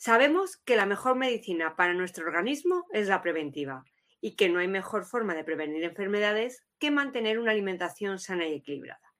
Sabemos que la mejor medicina para nuestro organismo es la preventiva y que no hay mejor forma de prevenir enfermedades que mantener una alimentación sana y equilibrada.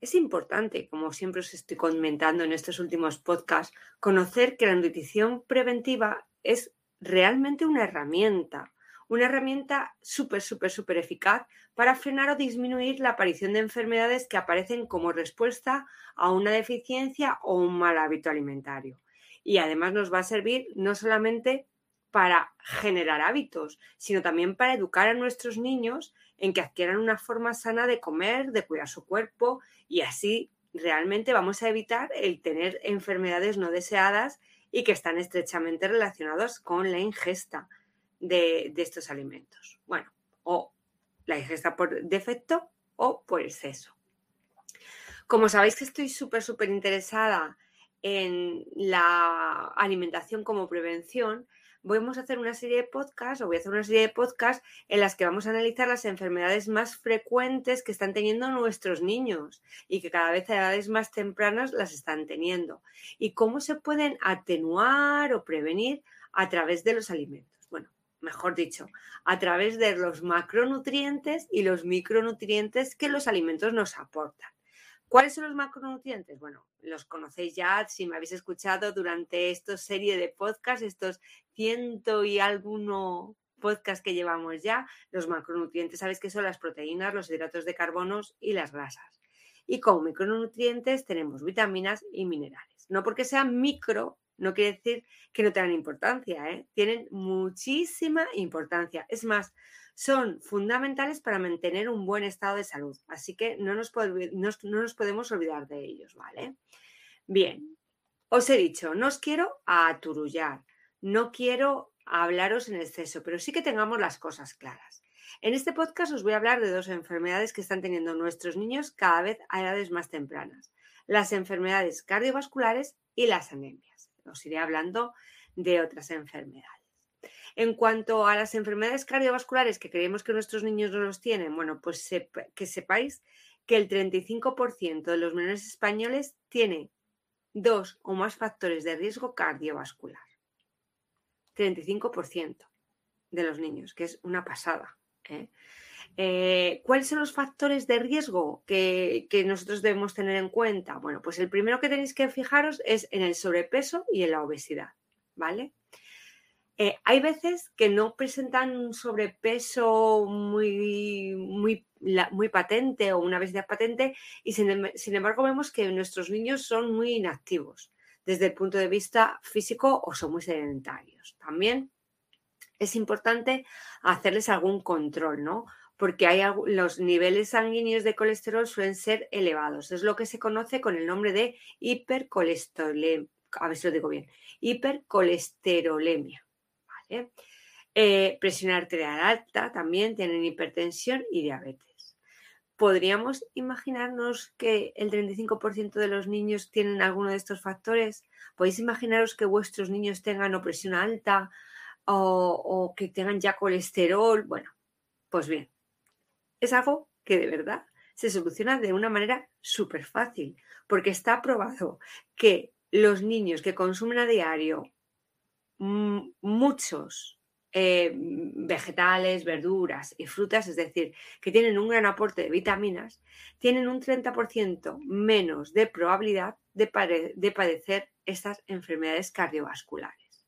Es importante, como siempre os estoy comentando en estos últimos podcasts, conocer que la nutrición preventiva es realmente una herramienta, una herramienta súper, súper, súper eficaz para frenar o disminuir la aparición de enfermedades que aparecen como respuesta a una deficiencia o un mal hábito alimentario y además nos va a servir no solamente para generar hábitos, sino también para educar a nuestros niños en que adquieran una forma sana de comer, de cuidar su cuerpo y así realmente vamos a evitar el tener enfermedades no deseadas y que están estrechamente relacionadas con la ingesta de, estos alimentos. Bueno, o la ingesta por defecto o por exceso. Como sabéis que estoy súper, súper interesada en la alimentación como prevención, vamos a hacer una serie de podcasts, o voy a hacer una serie de podcasts en las que vamos a analizar las enfermedades más frecuentes que están teniendo nuestros niños y que cada vez a edades más tempranas las están teniendo. Y cómo se pueden atenuar o prevenir a través de los alimentos. Bueno, mejor dicho, a través de los macronutrientes y los micronutrientes que los alimentos nos aportan. ¿Cuáles son los macronutrientes? Bueno, los conocéis ya si me habéis escuchado durante esta serie de podcasts, estos ciento y alguno podcasts que llevamos ya. Los macronutrientes, sabéis que son las proteínas, los hidratos de carbono y las grasas. Y como micronutrientes tenemos vitaminas y minerales. No porque sean micro, no quiere decir que no tengan importancia, ¿eh? tienen muchísima importancia. Es más, son fundamentales para mantener un buen estado de salud, así que no nos, podemos olvidar de ellos, ¿vale? Bien, os he dicho, no os quiero aturullar, no quiero hablaros en exceso, pero sí que tengamos las cosas claras. En este podcast os voy a hablar de dos enfermedades que están teniendo nuestros niños cada vez a edades más tempranas, las enfermedades cardiovasculares y las anemias. Os iré hablando de otras enfermedades. En cuanto a las enfermedades cardiovasculares que creemos que nuestros niños no los tienen, bueno, pues que sepáis que el 35% de los menores españoles tiene dos o más factores de riesgo cardiovascular. 35% de los niños, que es una pasada. ¿eh? Eh, cuáles son los factores de riesgo que, que, nosotros debemos tener en cuenta? Bueno, pues el primero que tenéis que fijaros es en el sobrepeso y en la obesidad, ¿vale? Eh, hay veces que no presentan un sobrepeso muy, patente o una obesidad patente y sin, sin, embargo vemos que nuestros niños son muy inactivos desde el punto de vista físico o son muy sedentarios. También es importante hacerles algún control, ¿no? Porque hay, los niveles sanguíneos de colesterol suelen ser elevados. Es lo que se conoce con el nombre de hipercolesterolemia. A ver si lo digo bien. Hipercolesterolemia. Eh, presión arterial alta, también tienen hipertensión y diabetes. ¿Podríamos imaginarnos que el 35% de los niños tienen alguno de estos factores? ¿Podéis imaginaros que vuestros niños tengan o presión alta o que tengan ya colesterol? Bueno, pues bien, es algo que de verdad se soluciona de una manera súper fácil, porque está probado que los niños que consumen a diario muchos eh, vegetales, verduras y frutas, es decir, que tienen un gran aporte de vitaminas, tienen un 30% menos de probabilidad de, de padecer estas enfermedades cardiovasculares.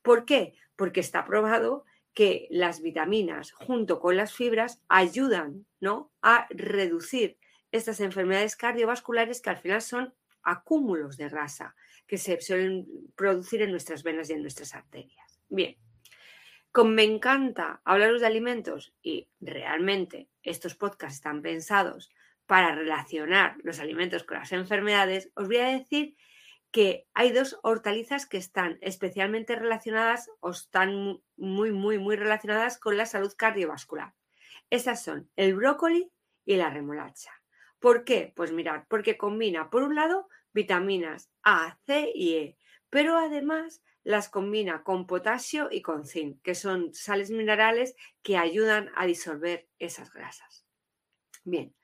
¿Por qué? Porque está probado que las vitaminas junto con las fibras ayudan ¿no? a reducir estas enfermedades cardiovasculares que al final son acúmulos de grasa que se suelen producir en nuestras venas y en nuestras arterias. Bien, como me encanta hablaros de alimentos y realmente estos podcasts están pensados para relacionar los alimentos con las enfermedades, os voy a decir que hay dos hortalizas que están especialmente relacionadas o están muy, muy, muy relacionadas con la salud cardiovascular. Esas son el brócoli y la remolacha. ¿Por qué? Pues mirad, porque combina, por un lado, vitaminas A, C y E, pero además las combina con potasio y con zinc, que son sales minerales que ayudan a disolver esas grasas. Bien,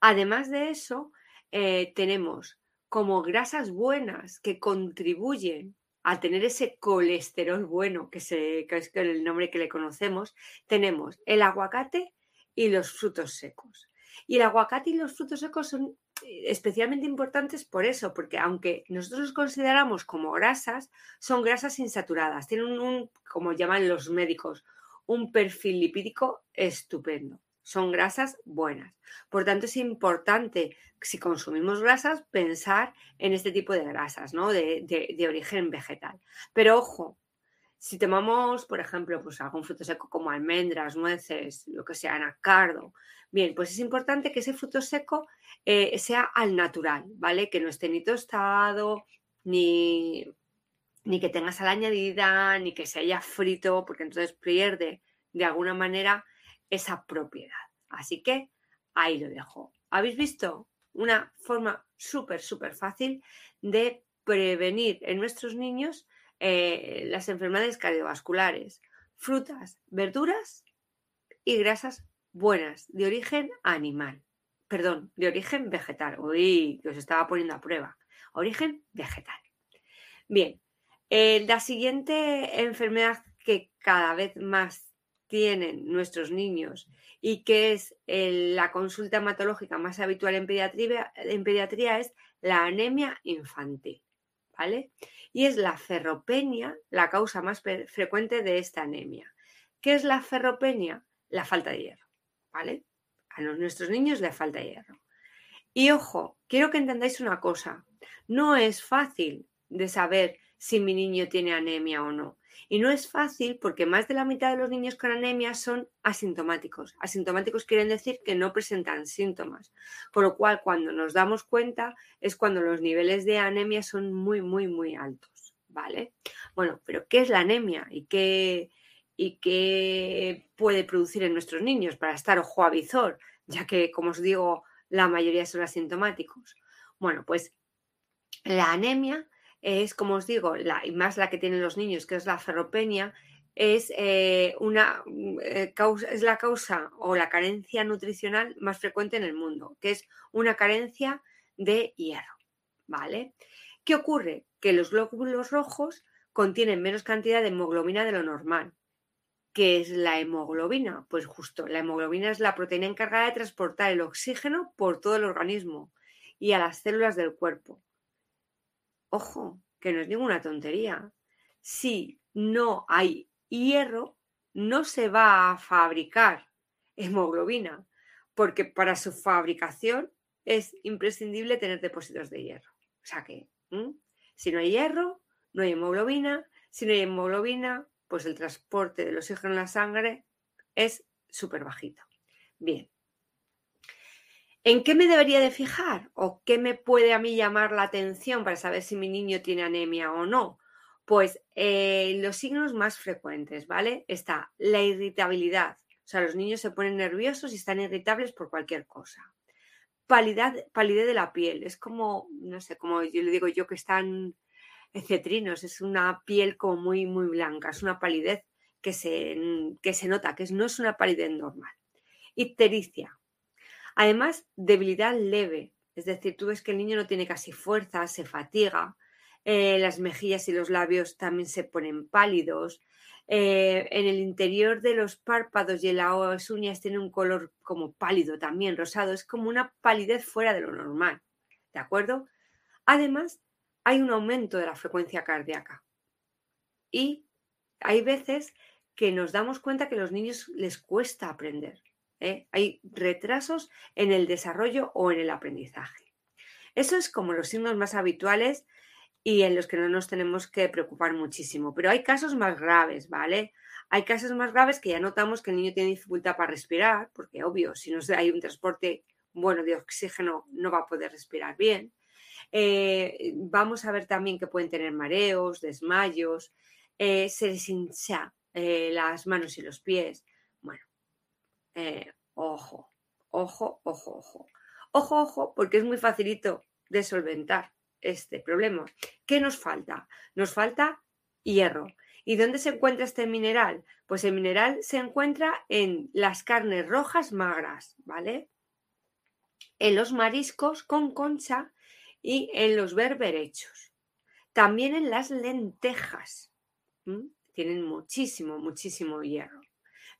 además de eso, eh, tenemos como grasas buenas que contribuyen a tener ese colesterol bueno, que, que es el nombre que le conocemos, tenemos el aguacate y los frutos secos. Y el aguacate y los frutos secos son especialmente importantes por eso, porque aunque nosotros los consideramos como grasas, son grasas insaturadas, tienen un, como llaman los médicos, un perfil lipídico estupendo son grasas buenas. Por tanto, es importante, si consumimos grasas, pensar en este tipo de grasas, ¿no? De, origen vegetal. Pero ojo, si tomamos, por ejemplo, pues algún fruto seco como almendras, nueces, lo que sea, anacardo, bien, pues es importante que ese fruto seco eh, sea al natural, ¿vale? Que no esté ni tostado, ni, ni que tenga sal añadida, ni que se haya frito, porque entonces pierde de alguna manera esa propiedad. Así que ahí lo dejo. ¿Habéis visto? Una forma súper, súper fácil de prevenir en nuestros niños eh, las enfermedades cardiovasculares. Frutas, verduras y grasas buenas de origen animal. Perdón, de origen vegetal. Uy, que os estaba poniendo a prueba. Origen vegetal. Bien, eh, la siguiente enfermedad que cada vez más tienen nuestros niños y que es la consulta hematológica más habitual en pediatría es la anemia infantil, ¿vale? Y es la ferropenia la causa más frecuente de esta anemia. ¿Qué es la ferropenia? La falta de hierro, ¿vale? A nuestros niños le falta hierro. Y ojo, quiero que entendáis una cosa, no es fácil de saber si mi niño tiene anemia o no. Y no es fácil porque más de la mitad de los niños con anemia son asintomáticos. Asintomáticos quieren decir que no presentan síntomas. Con lo cual, cuando nos damos cuenta, es cuando los niveles de anemia son muy, muy, muy altos. ¿Vale? Bueno, pero ¿qué es la anemia? ¿Y qué, y qué puede producir en nuestros niños para estar ojo a visor? Ya que, como os digo, la mayoría son asintomáticos. Bueno, pues la anemia es, como os digo, y más la que tienen los niños, que es la ferropenia, es, eh, una, mm, eh, causa, es la causa o la carencia nutricional más frecuente en el mundo, que es una carencia de hierro. ¿Vale? ¿Qué ocurre? Que los glóbulos rojos contienen menos cantidad de hemoglobina de lo normal. ¿Qué es la hemoglobina? Pues justo, la hemoglobina es la proteína encargada de transportar el oxígeno por todo el organismo y a las células del cuerpo. Ojo, que no es ninguna tontería. Si no hay hierro, no se va a fabricar hemoglobina, porque para su fabricación es imprescindible tener depósitos de hierro. O sea que, si no hay hierro, no hay hemoglobina. Si no hay hemoglobina, pues el transporte del oxígeno en la sangre es súper bajito. Bien, ¿En qué me debería de fijar? ¿O qué me puede a mí llamar la atención para saber si mi niño tiene anemia o no? Pues eh, los signos más frecuentes, ¿vale? Está la irritabilidad. O sea, los niños se ponen nerviosos y están irritables por cualquier cosa. Palidad, palidez de la piel. Es como, no sé, como yo le digo yo que están cetrinos. Es una piel como muy, muy blanca. Es una palidez que se, que se nota, que no es una palidez normal. Ictericia Además, debilidad leve, es decir, tú ves que el niño no tiene casi fuerza, se fatiga, eh, las mejillas y los labios también se ponen pálidos, eh, en el interior de los párpados y en las uñas tiene un color como pálido también, rosado, es como una palidez fuera de lo normal, ¿de acuerdo? Además, hay un aumento de la frecuencia cardíaca y hay veces que nos damos cuenta que a los niños les cuesta aprender. ¿Eh? Hay retrasos en el desarrollo o en el aprendizaje. Eso es como los signos más habituales y en los que no nos tenemos que preocupar muchísimo. Pero hay casos más graves, ¿vale? Hay casos más graves que ya notamos que el niño tiene dificultad para respirar, porque obvio, si no hay un transporte bueno de oxígeno, no va a poder respirar bien. Eh, vamos a ver también que pueden tener mareos, desmayos, eh, se les hincha las manos y los pies. Bueno, ojo, ojo, ojo, ojo. Ojo, ojo, porque es muy facilito de solventar este problema. ¿Qué nos falta? Nos falta hierro. ¿Y dónde se encuentra este mineral? Pues el mineral se encuentra en las carnes rojas magras, ¿vale? En los mariscos con concha y en los berberechos. También en las lentejas. Tienen muchísimo, muchísimo hierro.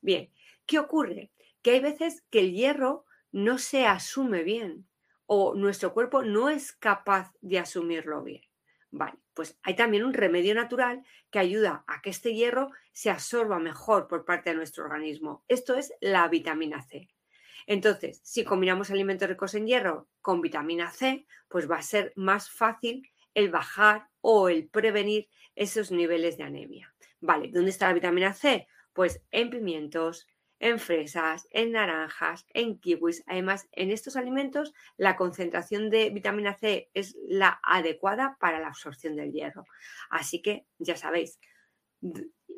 Bien, ¿qué ocurre? Que hay veces que el hierro no se asume bien o nuestro cuerpo no es capaz de asumirlo bien. Vale, pues hay también un remedio natural que ayuda a que este hierro se absorba mejor por parte de nuestro organismo. Esto es la vitamina C. Entonces, si combinamos alimentos ricos en hierro con vitamina C, pues va a ser más fácil el bajar o el prevenir esos niveles de anemia. Vale, ¿dónde está la vitamina C? Pues en pimientos, en fresas, en naranjas, en kiwis. Además, en estos alimentos la concentración de vitamina C es la adecuada para la absorción del hierro. Así que ya sabéis,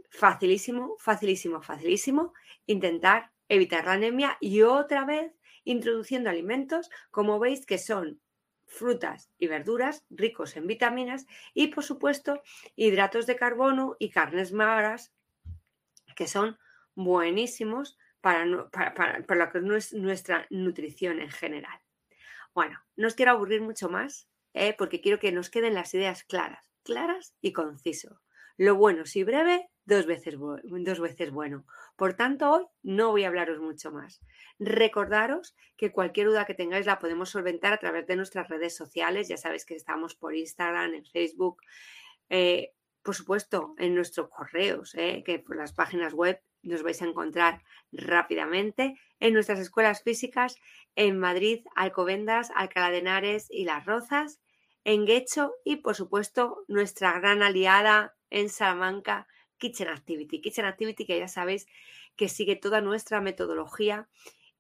facilísimo, facilísimo, facilísimo intentar evitar la anemia y otra vez introduciendo alimentos, como veis que son frutas y verduras ricos en vitaminas y por supuesto hidratos de carbono y carnes magras que son buenísimos para, para, lo que es nuestra nutrición en general. Bueno, no os quiero aburrir mucho más ¿eh? porque quiero que nos queden las ideas claras, claras y conciso. Lo bueno, si breve, dos veces, dos veces bueno. Por tanto, hoy no voy a hablaros mucho más. Recordaros que cualquier duda que tengáis la podemos solventar a través de nuestras redes sociales. Ya sabéis que estamos por Instagram, en Facebook, eh, por supuesto, en nuestros correos, ¿eh? que por las páginas web nos vais a encontrar rápidamente en nuestras escuelas físicas en Madrid, Alcobendas, Alcalá de Henares y Las Rozas, en Guecho y por supuesto nuestra gran aliada en Salamanca, Kitchen Activity. Kitchen Activity que ya sabéis que sigue toda nuestra metodología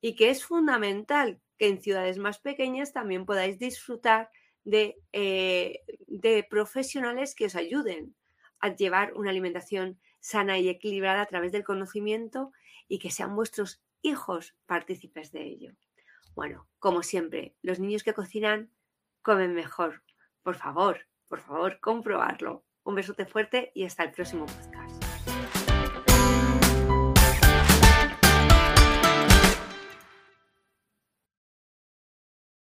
y que es fundamental que en ciudades más pequeñas también podáis disfrutar de, eh, de profesionales que os ayuden a llevar una alimentación sana y equilibrada a través del conocimiento y que sean vuestros hijos partícipes de ello. Bueno, como siempre, los niños que cocinan comen mejor. Por favor, por favor, comprobarlo. Un besote fuerte y hasta el próximo podcast.